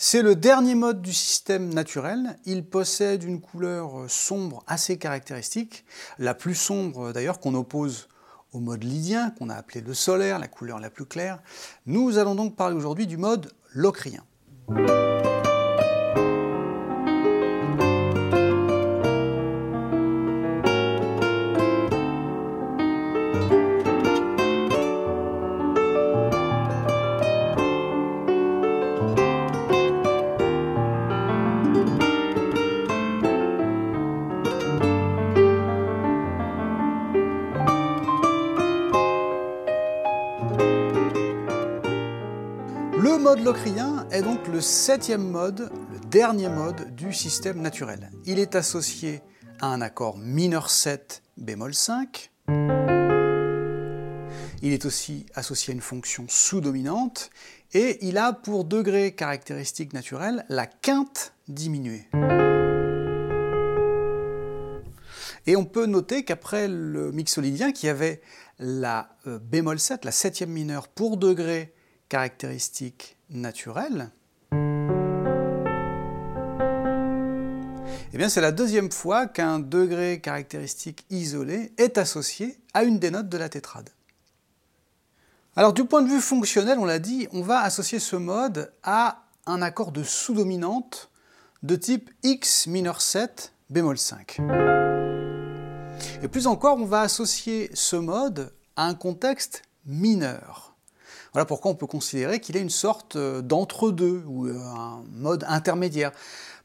C'est le dernier mode du système naturel. Il possède une couleur sombre assez caractéristique, la plus sombre d'ailleurs qu'on oppose au mode lydien, qu'on a appelé le solaire, la couleur la plus claire. Nous allons donc parler aujourd'hui du mode locrien. Septième mode, le dernier mode du système naturel. Il est associé à un accord mineur 7 bémol 5. Il est aussi associé à une fonction sous-dominante et il a pour degré caractéristique naturel la quinte diminuée. Et on peut noter qu'après le mixolydien qui avait la euh, bémol 7, la septième mineure pour degré caractéristique naturelle, eh bien c'est la deuxième fois qu'un degré caractéristique isolé est associé à une des notes de la tétrade. Alors du point de vue fonctionnel, on l'a dit, on va associer ce mode à un accord de sous-dominante de type X mineur 7 bémol 5. Et plus encore, on va associer ce mode à un contexte mineur. Voilà pourquoi on peut considérer qu'il est une sorte d'entre-deux, ou euh, un mode intermédiaire.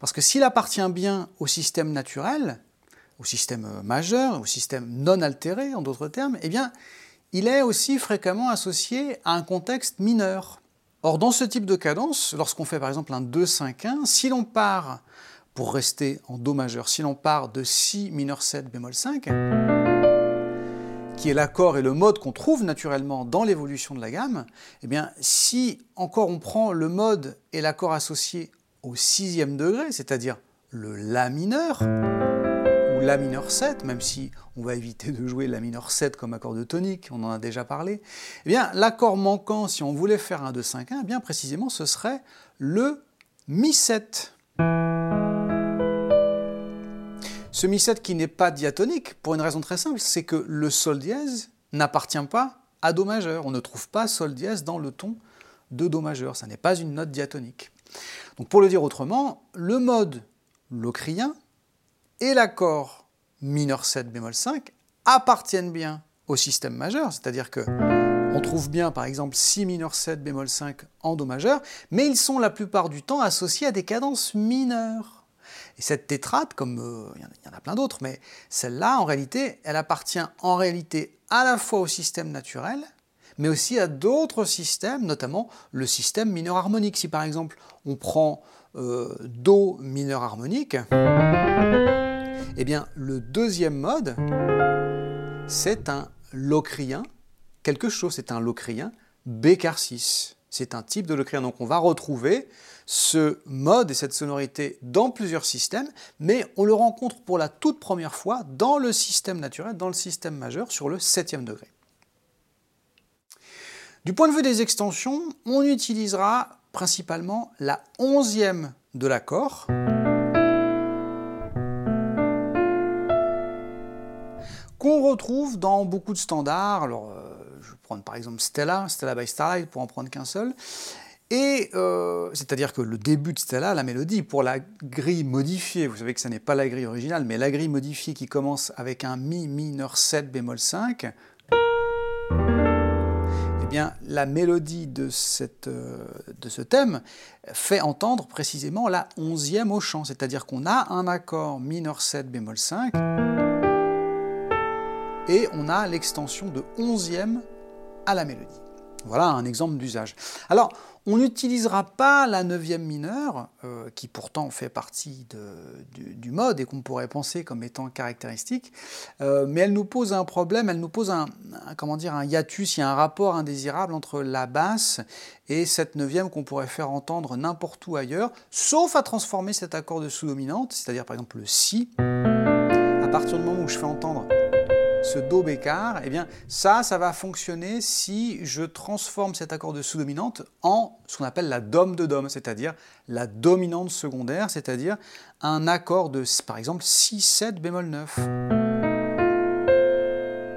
Parce que s'il appartient bien au système naturel, au système euh, majeur, au système non altéré en d'autres termes, eh il est aussi fréquemment associé à un contexte mineur. Or, dans ce type de cadence, lorsqu'on fait par exemple un 2-5-1, si l'on part, pour rester en Do majeur, si l'on part de Si mineur 7 bémol 5, qui est l'accord et le mode qu'on trouve naturellement dans l'évolution de la gamme, eh bien, si encore on prend le mode et l'accord associé au sixième degré, c'est-à-dire le La mineur, ou La mineur 7, même si on va éviter de jouer La mineur 7 comme accord de tonique, on en a déjà parlé, eh bien, l'accord manquant, si on voulait faire un 2-5-1, eh bien, précisément, ce serait le Mi 7. Ce mi-7 qui n'est pas diatonique, pour une raison très simple, c'est que le sol dièse n'appartient pas à Do majeur. On ne trouve pas sol dièse dans le ton de Do majeur. Ça n'est pas une note diatonique. Donc pour le dire autrement, le mode locrien et l'accord mineur 7 bémol 5 appartiennent bien au système majeur, c'est-à-dire que on trouve bien par exemple Si mineur 7 bémol 5 en Do majeur, mais ils sont la plupart du temps associés à des cadences mineures. Et cette tétrade, comme euh, il y en a plein d'autres, mais celle-là, en réalité, elle appartient en réalité à la fois au système naturel, mais aussi à d'autres systèmes, notamment le système mineur harmonique. Si par exemple on prend euh, Do mineur harmonique, eh bien le deuxième mode, c'est un locrien, quelque chose, c'est un locrien bécar 6. C'est un type de locrien, donc on va retrouver ce mode et cette sonorité dans plusieurs systèmes, mais on le rencontre pour la toute première fois dans le système naturel, dans le système majeur, sur le septième degré. Du point de vue des extensions, on utilisera principalement la onzième de l'accord, qu'on retrouve dans beaucoup de standards. Alors, euh, je vais prendre par exemple Stella, Stella by Starlight pour en prendre qu'un seul. Et euh, c'est-à-dire que le début de Stella, la mélodie, pour la grille modifiée, vous savez que ce n'est pas la grille originale, mais la grille modifiée qui commence avec un Mi mineur 7 bémol 5, eh la mélodie de, euh, de ce thème fait entendre précisément la onzième au chant, c'est-à-dire qu'on a un accord mineur 7 bémol 5 et on a l'extension de onzième à la mélodie. Voilà un exemple d'usage. Alors, on n'utilisera pas la neuvième mineure, euh, qui pourtant fait partie du, mode et qu'on pourrait penser comme étant caractéristique, euh, mais elle nous pose un problème, elle nous pose un, comment dire, un hiatus, il y a un rapport indésirable entre la basse et cette neuvième qu'on pourrait faire entendre n'importe où ailleurs, sauf à transformer cet accord de sous-dominante, c'est-à-dire par exemple le Si, à partir du moment où je fais entendre ce Do bécard, eh bien ça, ça va fonctionner si je transforme cet accord de sous-dominante en ce qu'on appelle la dom de dom, c'est-à-dire la dominante secondaire, c'est-à-dire un accord de, par exemple, si 7 bémol 9.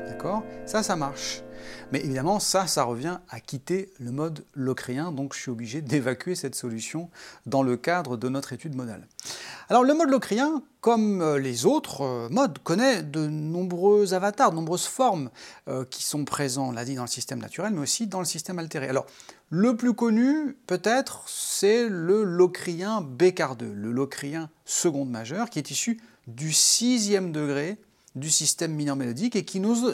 D'accord? Ça, ça marche. Mais évidemment, ça, ça revient à quitter le mode locrien, donc je suis obligé d'évacuer cette solution dans le cadre de notre étude modale. Alors le mode locrien, comme euh, les autres euh, modes, connaît de nombreux avatars, de nombreuses formes euh, qui sont présents, on l'a dit, dans le système naturel, mais aussi dans le système altéré. Alors le plus connu, peut-être, c'est le locrien bécardeux, le locrien seconde majeure, qui est issu du sixième degré du système mineur mélodique et qui nous,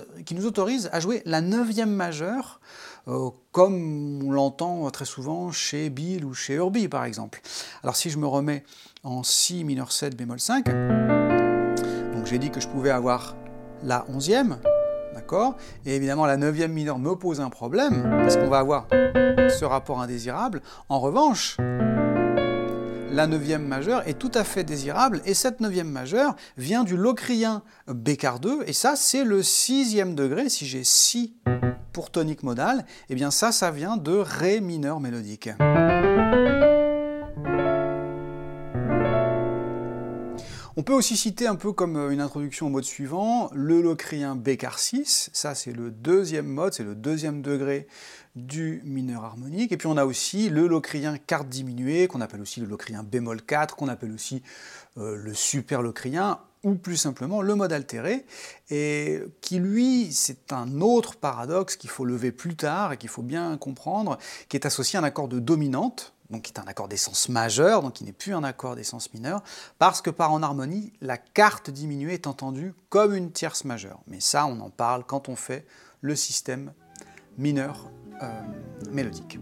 autorise à jouer la neuvième majeure, euh, comme on l'entend très souvent chez Bill ou chez Herbie par exemple. Alors si je me remets en Si mineur 7 bémol 5, donc j'ai dit que je pouvais avoir la onzième, d'accord? Et évidemment la neuvième mineure me pose un problème, parce qu'on va avoir ce rapport indésirable. En revanche, la neuvième majeure est tout à fait désirable, et cette neuvième majeure vient du locrien bécardeux, et ça c'est le sixième degré, si j'ai si pour tonique modale, et eh bien ça, ça vient de Ré mineur mélodique. On peut aussi citer un peu comme une introduction au mode suivant, le locrien bécard 6, ça c'est le deuxième mode, c'est le deuxième degré du mineur harmonique. Et puis on a aussi le locrien quarte diminué, qu'on appelle aussi le locrien bémol 4, qu'on appelle aussi euh, le super locrien, ou plus simplement le mode altéré, et qui lui, c'est un autre paradoxe qu'il faut lever plus tard et qu'il faut bien comprendre, qui est associé à un accord de dominante, donc qui est un accord d'essence majeur, donc qui n'est plus un accord d'essence mineure, parce que par en harmonie, la carte diminuée est entendue comme une tierce majeure. Mais ça, on en parle quand on fait le système mineur euh, mélodique.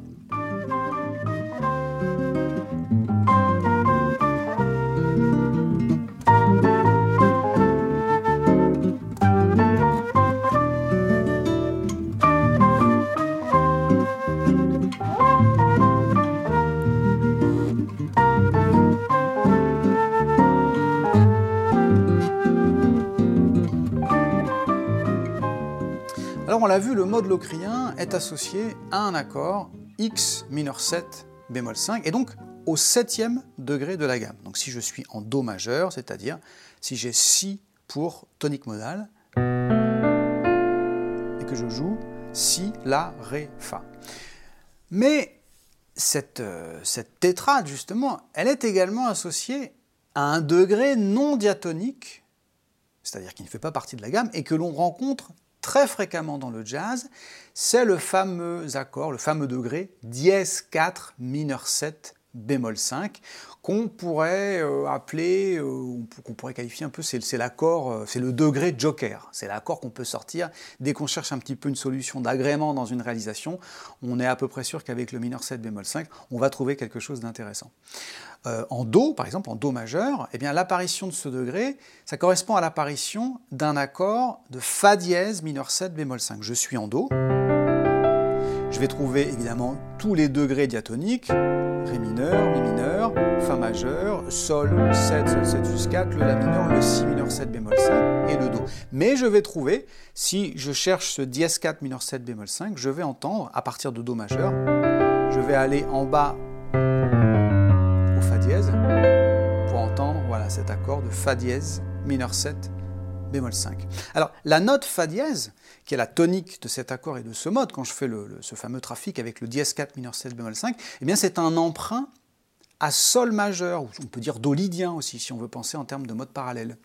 on l'a vu, le mode locrien est associé à un accord X mineur 7 bémol 5, et donc au septième degré de la gamme. Donc si je suis en Do majeur, c'est-à-dire si j'ai Si pour tonique modale, et que je joue Si, La, Ré, Fa. Mais cette, euh, cette tétrade, justement, elle est également associée à un degré non diatonique, c'est-à-dire qui ne fait pas partie de la gamme, et que l'on rencontre très fréquemment dans le jazz, c'est le fameux accord, le fameux degré dièse 4 mineur 7 bémol 5 qu'on pourrait euh, appeler, euh, qu'on pourrait qualifier un peu, c'est l'accord, euh, c'est le degré joker. C'est l'accord qu'on peut sortir dès qu'on cherche un petit peu une solution d'agrément dans une réalisation. On est à peu près sûr qu'avec le mineur 7 bémol 5, on va trouver quelque chose d'intéressant. en Do, par exemple, en Do majeur, eh bien l'apparition de ce degré, ça correspond à l'apparition d'un accord de Fa dièse mineur 7 bémol 5. Je suis en Do. Je vais trouver évidemment tous les degrés diatoniques, Ré mineur, Mi mineur, Fa majeur, Sol 7, Sol 7 jusqu'à 4, le La mineur, le Si mineur 7 bémol 5 et le Do. Mais je vais trouver, si je cherche ce dièse 4 mineur 7 bémol 5, je vais entendre à partir de Do majeur, je vais aller en bas au Fa dièse pour entendre voilà, cet accord de Fa dièse mineur 7 bémol 5. Alors la note Fa dièse, qui est la tonique de cet accord et de ce mode, quand je fais ce fameux trafic avec le dièse 4 mineur 7 bémol 5, eh bien c'est un emprunt à sol majeur, ou on peut dire do lydien aussi, si on veut penser en termes de mode parallèle.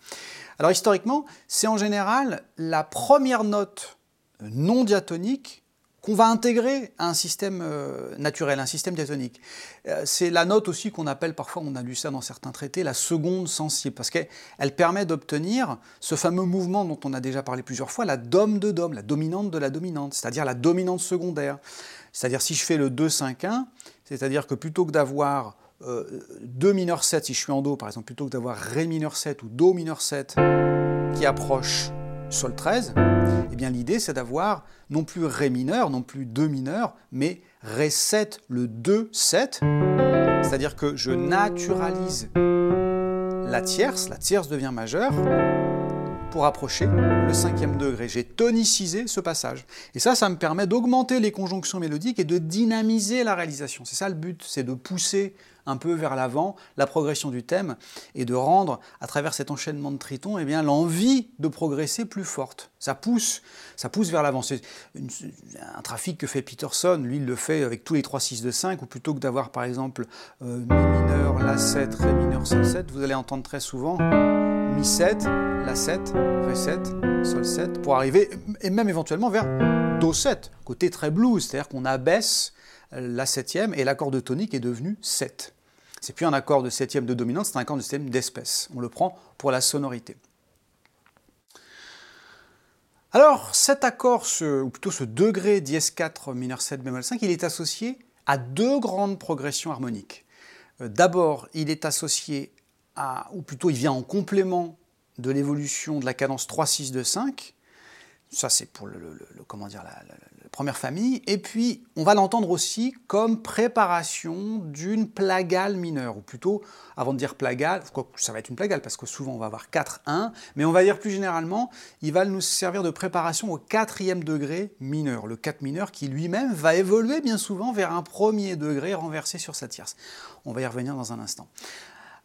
Alors historiquement, c'est en général la première note non diatonique qu'on va intégrer à un système euh, naturel, un système diatonique. Euh, c'est la note aussi qu'on appelle parfois, on a lu ça dans certains traités, la seconde sensible, parce qu'elle permet d'obtenir ce fameux mouvement dont on a déjà parlé plusieurs fois, la dom de dom, la dominante de la dominante, c'est-à-dire la dominante secondaire. C'est-à-dire si je fais le 2-5-1, c'est-à-dire que plutôt que d'avoir euh, 2 mineur 7, si je suis en Do par exemple, plutôt que d'avoir Ré mineur 7 ou Do mineur 7 qui approche Sol 13, eh bien l'idée c'est d'avoir non plus Ré mineur, non plus 2 mineur, mais Ré 7, le 2, 7, c'est-à-dire que je naturalise la tierce, la tierce devient majeure, pour approcher le cinquième degré. J'ai tonicisé ce passage. Et ça, ça me permet d'augmenter les conjonctions mélodiques et de dynamiser la réalisation. C'est ça le but, c'est de pousser un peu vers l'avant la progression du thème et de rendre, à travers cet enchaînement de tritons, eh bien, l'envie de progresser plus forte. Ça pousse, ça pousse vers l'avant. C'est un trafic que fait Peterson, lui il le fait avec tous les 3 6 de 5, ou plutôt que d'avoir par exemple euh, Mi mineur, La 7, Ré mineur, Sol 7, vous allez entendre très souvent Mi 7, La 7, Ré 7, Sol 7, pour arriver, et même éventuellement vers Do 7, côté très blues, c'est-à-dire qu'on abaisse la septième et l'accord de tonique est devenu 7. C'est plus un accord de septième de dominante, c'est un accord de septième d'espèce. On le prend pour la sonorité. Alors, cet accord, ou plutôt ce degré dièse 4 mineur 7 bémol 5, il est associé à deux grandes progressions harmoniques. Euh, d'abord, il est associé à, ou plutôt il vient en complément de l'évolution de la cadence 3-6 2 5. Ça, c'est pour le, comment dire, la, première famille, et puis on va l'entendre aussi comme préparation d'une plagale mineure, ou plutôt, avant de dire plagale, ça va être une plagale parce que souvent on va avoir 4-1, mais on va dire plus généralement, il va nous servir de préparation au quatrième degré mineur, le 4 mineur qui lui-même va évoluer bien souvent vers un premier degré renversé sur sa tierce. On va y revenir dans un instant.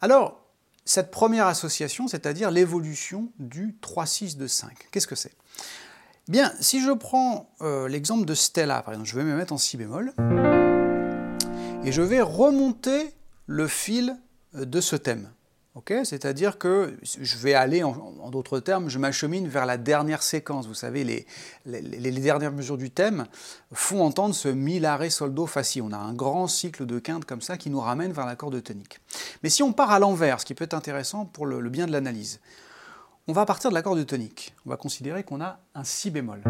Alors, cette première association, c'est-à-dire l'évolution du 3-6 de 5, qu'est-ce que c'est? Bien, si je prends euh, l'exemple de Stella, par exemple, je vais me mettre en si bémol, et je vais remonter le fil euh, de ce thème. C'est-à-dire que je vais aller, en, d'autres termes, je m'achemine vers la dernière séquence. Vous savez, les, dernières mesures du thème font entendre ce mi, la, ré, sol, do, fa, si. On a un grand cycle de quintes comme ça qui nous ramène vers l'accord de tonique. Mais si on part à l'envers, ce qui peut être intéressant pour le bien de l'analyse, on va partir de l'accord de tonique. On va considérer qu'on a un si bémol.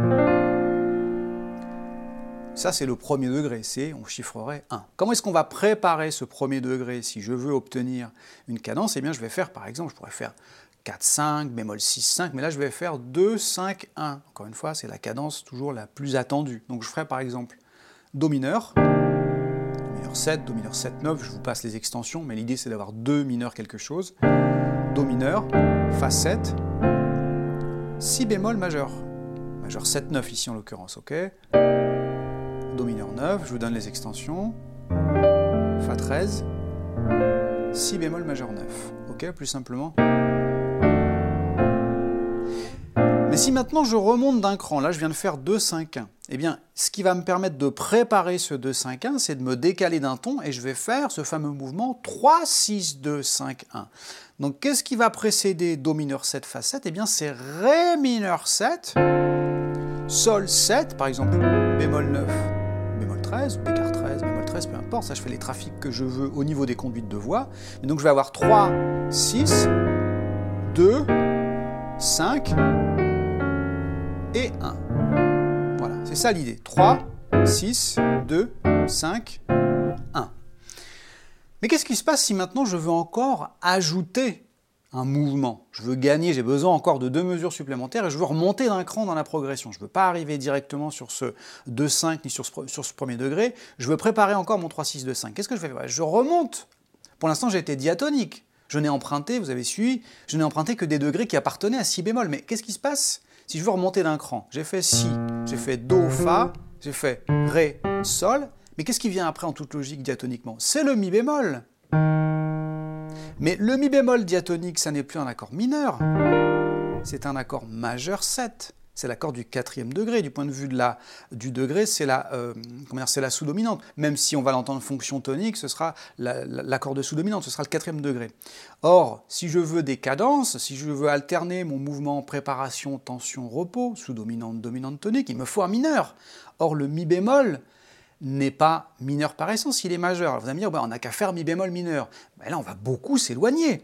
Ça, c'est le premier degré, c'est, on chiffrerait 1. Comment est-ce qu'on va préparer ce premier degré si je veux obtenir une cadence? Eh bien, je vais faire, par exemple, je pourrais faire 4, 5, bémol 6, 5, mais là, je vais faire 2, 5, 1. Encore une fois, c'est la cadence toujours la plus attendue. Donc, je ferai, par exemple, Do mineur, Do mineur 7, Do mineur 7, 9, je vous passe les extensions, mais l'idée, c'est d'avoir deux mineurs quelque chose. Do mineur, Fa 7, Si bémol majeur. Majeur 7, 9 ici en l'occurrence, ok Do mineur 9, je vous donne les extensions. Fa 13, Si bémol majeur 9. Ok, plus simplement. Mais si maintenant je remonte d'un cran, là je viens de faire 2, 5, 1, eh bien ce qui va me permettre de préparer ce 2, 5, 1, c'est de me décaler d'un ton et je vais faire ce fameux mouvement 3, 6, 2, 5, 1. Donc qu'est-ce qui va précéder Do mineur 7 Fa 7 Eh bien c'est Ré mineur 7, Sol 7, par exemple bémol 9, bémol 13, B 13, bémol 13, peu importe, ça je fais les trafics que je veux au niveau des conduites de voix. Donc je vais avoir 3, 6, 2, 5, et 1. C'est ça l'idée. 3, 6, 2, 5, 1. Mais qu'est-ce qui se passe si maintenant je veux encore ajouter un mouvement? Je veux gagner, j'ai besoin encore de deux mesures supplémentaires et je veux remonter d'un cran dans la progression. Je ne veux pas arriver directement sur ce 2-5 ni sur ce, premier degré. Je veux préparer encore mon 3-6-2-5. Qu'est-ce que je fais? Je remonte. Pour l'instant, j'ai été diatonique. Je n'ai emprunté, vous avez suivi, je n'ai emprunté que des degrés qui appartenaient à si bémol. Mais qu'est-ce qui se passe si je veux remonter d'un cran, j'ai fait Si, j'ai fait Do, Fa, j'ai fait Ré, Sol, mais qu'est-ce qui vient après en toute logique diatoniquement? C'est le Mi bémol. Mais le Mi bémol diatonique, ça n'est plus un accord mineur, c'est un accord majeur 7 c'est l'accord du quatrième degré. Du point de vue de la, du degré, c'est la, euh, la sous-dominante. Même si on va l'entendre fonction tonique, ce sera l'accord de sous-dominante, ce sera le quatrième degré. Or, si je veux des cadences, si je veux alterner mon mouvement préparation, tension, repos, sous-dominante, dominante, tonique, il me faut un mineur. Or, le mi bémol, n'est pas mineur par essence, il est majeur. Alors vous allez me dire, bah, on n'a qu'à faire mi bémol mineur. Là, on va beaucoup s'éloigner.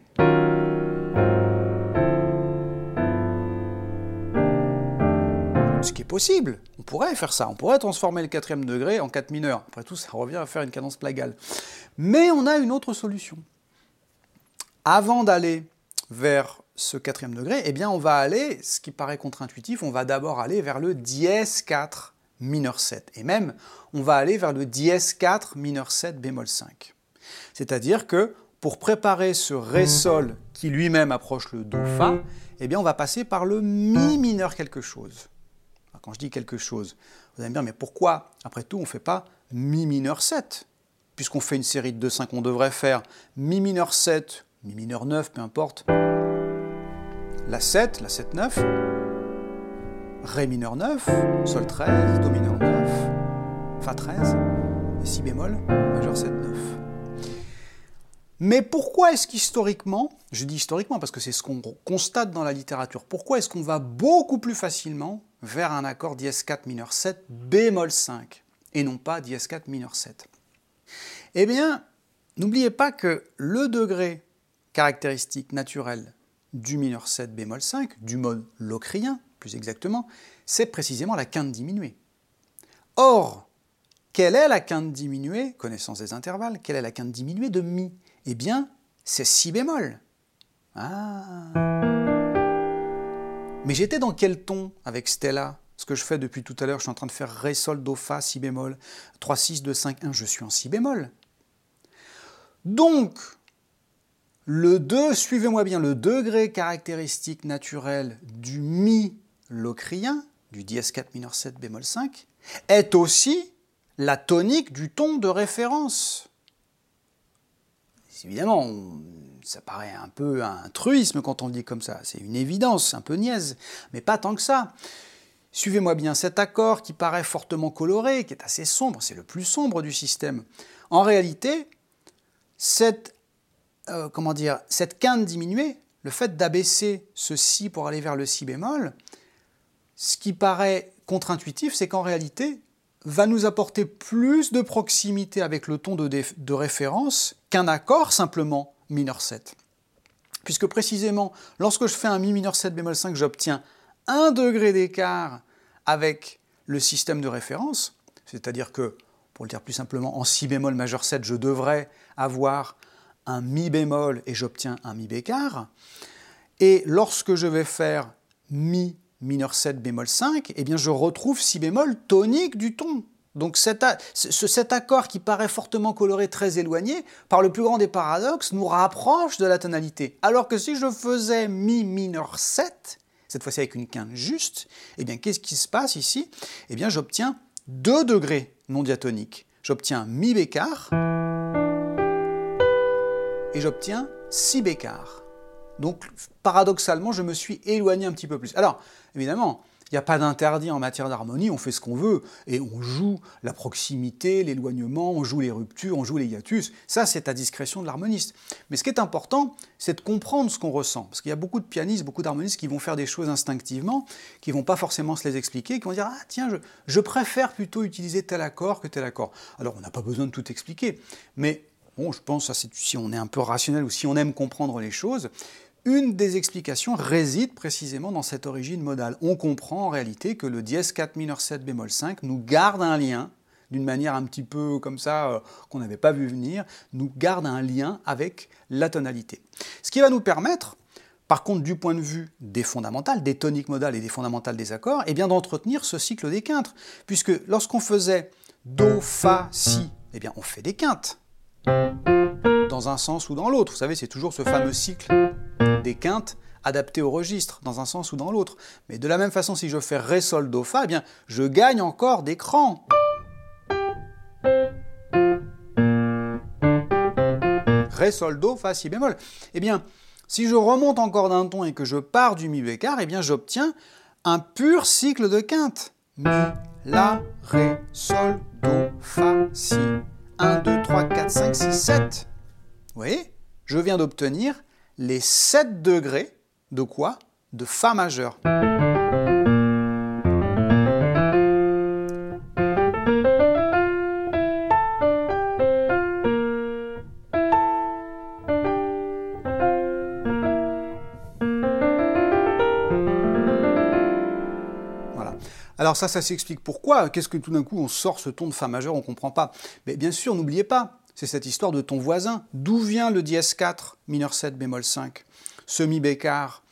Ce qui est possible, on pourrait faire ça, on pourrait transformer le quatrième degré en 4 mineur. Après tout, ça revient à faire une cadence plagale. Mais on a une autre solution. Avant d'aller vers ce quatrième degré, eh bien on va aller, ce qui paraît contre-intuitif, on va d'abord aller vers le dièse 4 mineur 7. Et même, on va aller vers le dièse 4 mineur 7 bémol 5. C'est-à-dire que pour préparer ce Ré sol qui lui-même approche le Do Fa, eh bien on va passer par le Mi mineur quelque chose. Quand je dis quelque chose, vous allez me dire, mais pourquoi, après tout, on ne fait pas Mi mineur 7 Puisqu'on fait une série de 2-5, on devrait faire Mi mineur 7, Mi mineur 9, peu importe, la 7, la 7-9, Ré mineur 9, Sol 13, Do mineur 9, Fa 13, et Si bémol, majeur 7, 9. Mais pourquoi est-ce qu'historiquement, je dis historiquement parce que c'est ce qu'on constate dans la littérature, pourquoi est-ce qu'on va beaucoup plus facilement vers un accord dièse 4 mineur 7 bémol 5 et non pas dièse 4 mineur 7 Eh bien, n'oubliez pas que le degré caractéristique naturel du mineur 7 bémol 5, du mode locrien plus exactement, c'est précisément la quinte diminuée. Or, quelle est la quinte diminuée, connaissance des intervalles, quelle est la quinte diminuée de Mi? Eh bien, c'est Si bémol. Ah Mais j'étais dans quel ton avec Stella? Ce que je fais depuis tout à l'heure, je suis en train de faire Ré, Sol, Do, Fa, Si bémol, 3, 6, 2, 5, 1, je suis en Si bémol. Donc, le 2, suivez-moi bien, le degré caractéristique naturel du Mi locrien, du dièse 4 mineur 7 bémol 5, est aussi la tonique du ton de référence. Évidemment, ça paraît un peu un truisme quand on le dit comme ça, c'est une évidence, un peu niaise, mais pas tant que ça. Suivez-moi bien cet accord qui paraît fortement coloré, qui est assez sombre, c'est le plus sombre du système. En réalité, cette euh, comment dire, cette quinte diminuée, le fait d'abaisser ce si pour aller vers le si bémol, ce qui paraît contre-intuitif, c'est qu'en réalité, va nous apporter plus de proximité avec le ton de, de référence qu'un accord simplement mineur 7. Puisque précisément, lorsque je fais un mi mineur 7 bémol 5, j'obtiens un degré d'écart avec le système de référence, c'est-à-dire que, pour le dire plus simplement, en si bémol majeur 7, je devrais avoir un mi bémol et j'obtiens un mi bécard. Et lorsque je vais faire mi mineur 7 bémol 5, eh bien je retrouve si bémol tonique du ton. Donc cet, accord qui paraît fortement coloré, très éloigné, par le plus grand des paradoxes, nous rapproche de la tonalité. Alors que si je faisais mi mineur 7, cette fois-ci avec une quinte juste, eh bien qu'est-ce qui se passe ici? Eh bien j'obtiens 2 degrés non diatoniques. J'obtiens mi bécard et j'obtiens 6 bécards. Donc paradoxalement, je me suis éloigné un petit peu plus. Alors, évidemment, il n'y a pas d'interdit en matière d'harmonie, on fait ce qu'on veut, et on joue la proximité, l'éloignement, on joue les ruptures, on joue les hiatus, ça c'est à discrétion de l'harmoniste. Mais ce qui est important, c'est de comprendre ce qu'on ressent, parce qu'il y a beaucoup de pianistes, beaucoup d'harmonistes qui vont faire des choses instinctivement, qui vont pas forcément se les expliquer, qui vont dire « Ah tiens, je, je préfère plutôt utiliser tel accord que tel accord ». Alors on n'a pas besoin de tout expliquer, mais bon, je pense, si on est un peu rationnel ou si on aime comprendre les choses, une des explications réside précisément dans cette origine modale. On comprend en réalité que le dièse 4 mineur 7 bémol 5 nous garde un lien d'une manière un petit peu comme ça euh, qu'on n'avait pas vu venir, nous garde un lien avec la tonalité. Ce qui va nous permettre, par contre, du point de vue des fondamentales, des toniques modales et des fondamentales des accords, eh bien d'entretenir ce cycle des quintes, puisque lorsqu'on faisait do, fa, si, eh bien on fait des quintes dans un sens ou dans l'autre. Vous savez, c'est toujours ce fameux cycle des quintes adapté au registre, dans un sens ou dans l'autre. Mais de la même façon, si je fais Ré, Sol, Do, Fa, bien, je gagne encore des crans. Ré, Sol, Do, Fa, Si bémol. Eh bien, si je remonte encore d'un ton et que je pars du Mi bécard, eh bien, j'obtiens un pur cycle de quintes. Mi, La, Ré, Sol, Do, Fa, Si. 1, 2, 3, 4, 5, 6, 7. Vous voyez? Je viens d'obtenir les 7 degrés de quoi? De Fa majeur. Alors ça, ça s'explique pourquoi? Qu'est-ce que tout d'un coup on sort ce ton de Fa majeur, on ne comprend pas. Mais bien sûr, n'oubliez pas, c'est cette histoire de ton voisin. D'où vient le dièse 4 mineur 7 bémol 5 Ce mi bécard,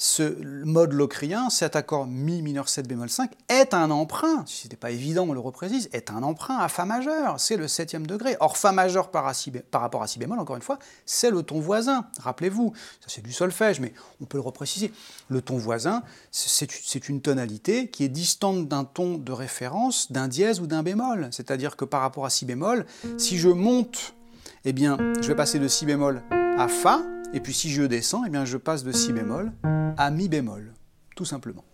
ce mode locrien, cet accord mi mineur 7 bémol 5, est un emprunt, si ce n'était pas évident, on le reprécise, est un emprunt à Fa majeur, c'est le septième degré. Or, Fa majeur par, rapport à Si bémol, encore une fois, c'est le ton voisin, rappelez-vous, ça c'est du solfège, mais on peut le repréciser. Le ton voisin, c'est une tonalité qui est distante d'un ton de référence, d'un dièse ou d'un bémol, c'est-à-dire que par rapport à Si bémol, si je monte, eh bien, je vais passer de Si bémol à Fa, et puis si je descends, eh bien, je passe de Si bémol à Mi bémol, tout simplement.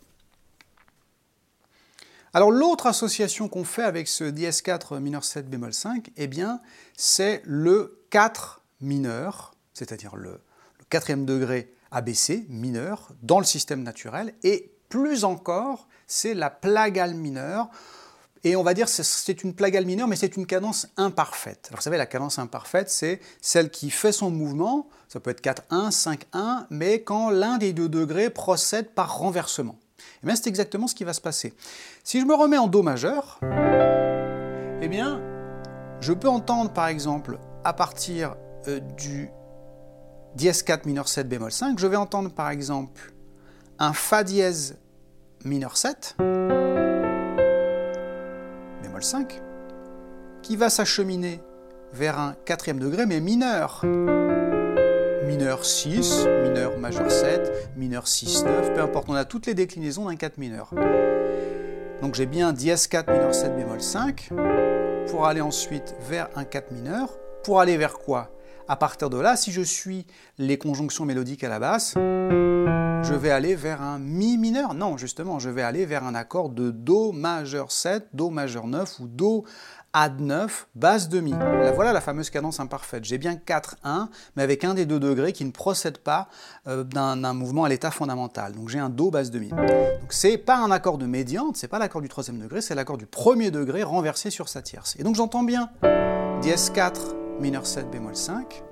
Alors l'autre association qu'on fait avec ce dièse 4 mineur 7 bémol 5, eh bien, c'est le 4 mineur, c'est-à-dire le, le quatrième degré ABC mineur dans le système naturel, et plus encore, c'est la plagale mineure, et on va dire que c'est une plagale mineure, mais c'est une cadence imparfaite. Alors vous savez, la cadence imparfaite, c'est celle qui fait son mouvement, ça peut être 4-1, 5-1, mais quand l'un des deux degrés procède par renversement. Et eh bien c'est exactement ce qui va se passer. Si je me remets en Do majeur, eh bien, je peux entendre par exemple, à partir euh, du dièse 4 mineur 7 bémol 5, je vais entendre par exemple un Fa dièse mineur 7, 5, qui va s'acheminer vers un quatrième degré, mais mineur. Mineur 6, mineur majeur 7, mineur 6, 9, peu importe, on a toutes les déclinaisons d'un 4 mineur. Donc j'ai bien dièse 4 mineur 7 bémol 5, pour aller ensuite vers un 4 mineur, pour aller vers quoi? À partir de là, si je suis les conjonctions mélodiques à la basse, je vais aller vers un mi mineur. Non, justement, je vais aller vers un accord de Do majeur 7, Do majeur 9 ou Do Ad 9, basse de mi. voilà la fameuse cadence imparfaite. J'ai bien 4-1, mais avec un des deux degrés qui ne procède pas euh, d'un mouvement à l'état fondamental. Donc j'ai un Do basse de mi. Donc c'est pas un accord de médiante, c'est pas l'accord du troisième degré, c'est l'accord du premier degré renversé sur sa tierce. Et donc j'entends bien dièse 4 mineur 7 bémol 5,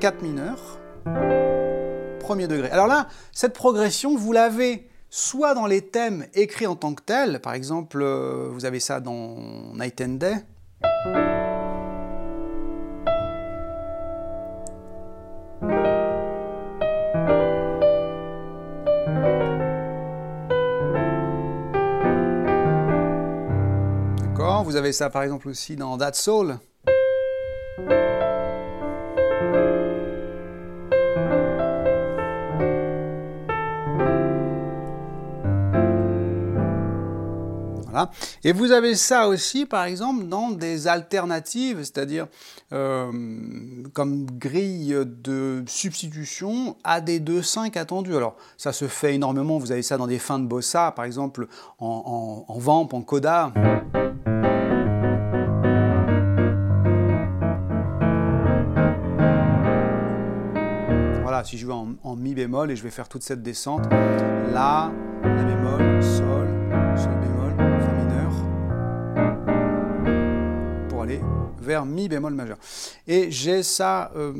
4 mineur, premier degré. Alors là, cette progression, vous l'avez soit dans les thèmes écrits en tant que tels, par exemple, euh, vous avez ça dans Night and Day. D'accord Vous avez ça par exemple aussi dans That Soul. Et vous avez ça aussi, par exemple, dans des alternatives, c'est-à-dire euh, comme grille de substitution à des 2-5 attendus. Alors, ça se fait énormément, vous avez ça dans des fins de bossa, par exemple, en, en, en vamp, en coda. Voilà, si je vais en, en, mi bémol et je vais faire toute cette descente, la, la bémol, sol, sol vers mi bémol majeur. Et j'ai ça, euh,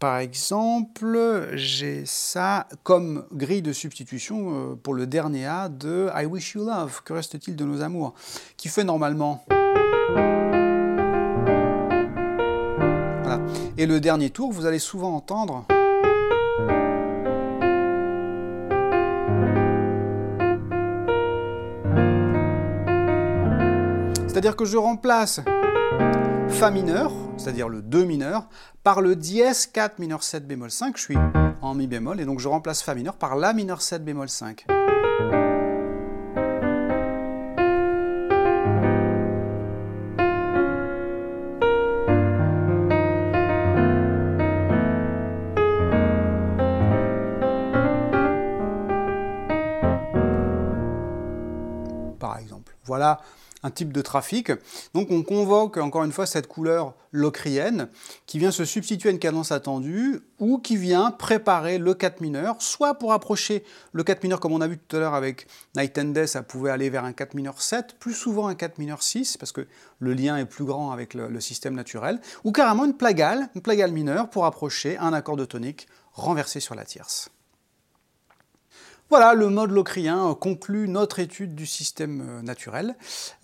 par exemple, j'ai ça comme grille de substitution euh, pour le dernier A de I Wish You Love, que reste-t-il de nos amours, qui fait normalement... Voilà. Et le dernier tour, vous allez souvent entendre... C'est-à-dire que je remplace Fa mineur, c'est-à-dire le 2 mineur, par le dièse 4 mineur 7 bémol 5, je suis en mi bémol, et donc je remplace Fa mineur par La mineur 7 bémol 5. Par exemple. Voilà un type de trafic. Donc on convoque encore une fois cette couleur locrienne qui vient se substituer à une cadence attendue ou qui vient préparer le 4 mineur, soit pour approcher le 4 mineur comme on a vu tout à l'heure avec Night and Day, ça pouvait aller vers un 4 mineur 7, plus souvent un 4 mineur 6 parce que le lien est plus grand avec le, le système naturel, ou carrément une plagale, une plagale mineure pour approcher un accord de tonique renversé sur la tierce. Voilà, le mode locrien conclut notre étude du système euh, naturel.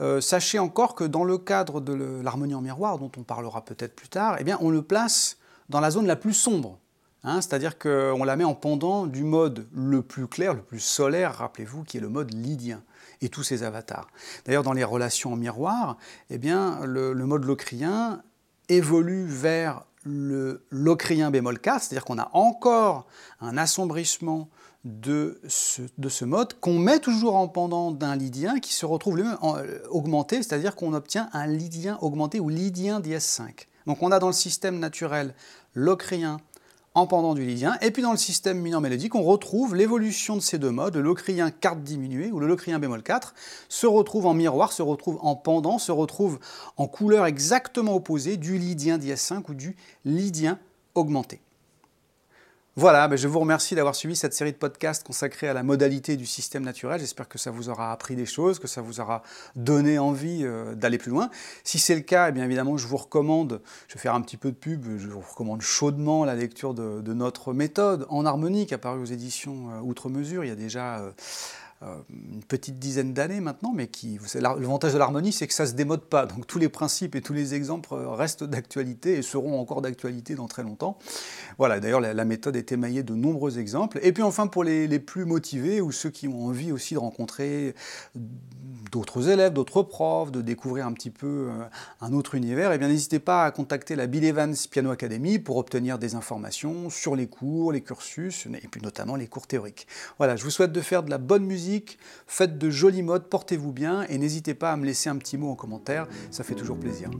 Euh, sachez encore que dans le cadre de l'harmonie en miroir, dont on parlera peut-être plus tard, eh bien, on le place dans la zone la plus sombre. Hein, c'est-à-dire qu'on la met en pendant du mode le plus clair, le plus solaire, rappelez-vous, qui est le mode lydien et tous ses avatars. D'ailleurs, dans les relations en miroir, eh bien, le, mode locrien évolue vers le locrien bémol 4, c'est-à-dire qu'on a encore un assombrissement de ce, de ce mode qu'on met toujours en pendant d'un lydien qui se retrouve lui-même augmenté, c'est-à-dire qu'on obtient un lydien augmenté ou lydien dièse 5. Donc on a dans le système naturel locrien en pendant du lydien. Et puis dans le système mineur mélodique, on retrouve l'évolution de ces deux modes. Le locrien quarte diminué ou le locrien bémol 4 se retrouve en miroir, se retrouve en pendant, se retrouve en couleur exactement opposée du lydien dièse 5 ou du lydien augmenté. Voilà, ben, je vous remercie d'avoir suivi cette série de podcasts consacrés à la modalité du système naturel. J'espère que ça vous aura appris des choses, que ça vous aura donné envie euh, d'aller plus loin. Si c'est le cas, eh bien évidemment, je vous recommande, je vais faire un petit peu de pub, je vous recommande chaudement la lecture de, notre méthode en harmonie qui a paru aux éditions euh, Outre Mesure il y a déjà... Euh, une petite dizaine d'années maintenant, mais qui, l'avantage de l'harmonie, c'est que ça ne se démode pas. Donc tous les principes et tous les exemples restent d'actualité et seront encore d'actualité dans très longtemps. Voilà, d'ailleurs la, méthode est émaillée de nombreux exemples. Et puis enfin pour les, les, plus motivés ou ceux qui ont envie aussi de rencontrer d'autres élèves, d'autres profs, de découvrir un petit peu euh, un autre univers, eh bien n'hésitez pas à contacter la Bill Evans Piano Academy pour obtenir des informations sur les cours, les cursus, et puis notamment les cours théoriques. Voilà, je vous souhaite de faire de la bonne musique faites de jolis modes, portez-vous bien et n'hésitez pas à me laisser un petit mot en commentaire, ça fait toujours plaisir.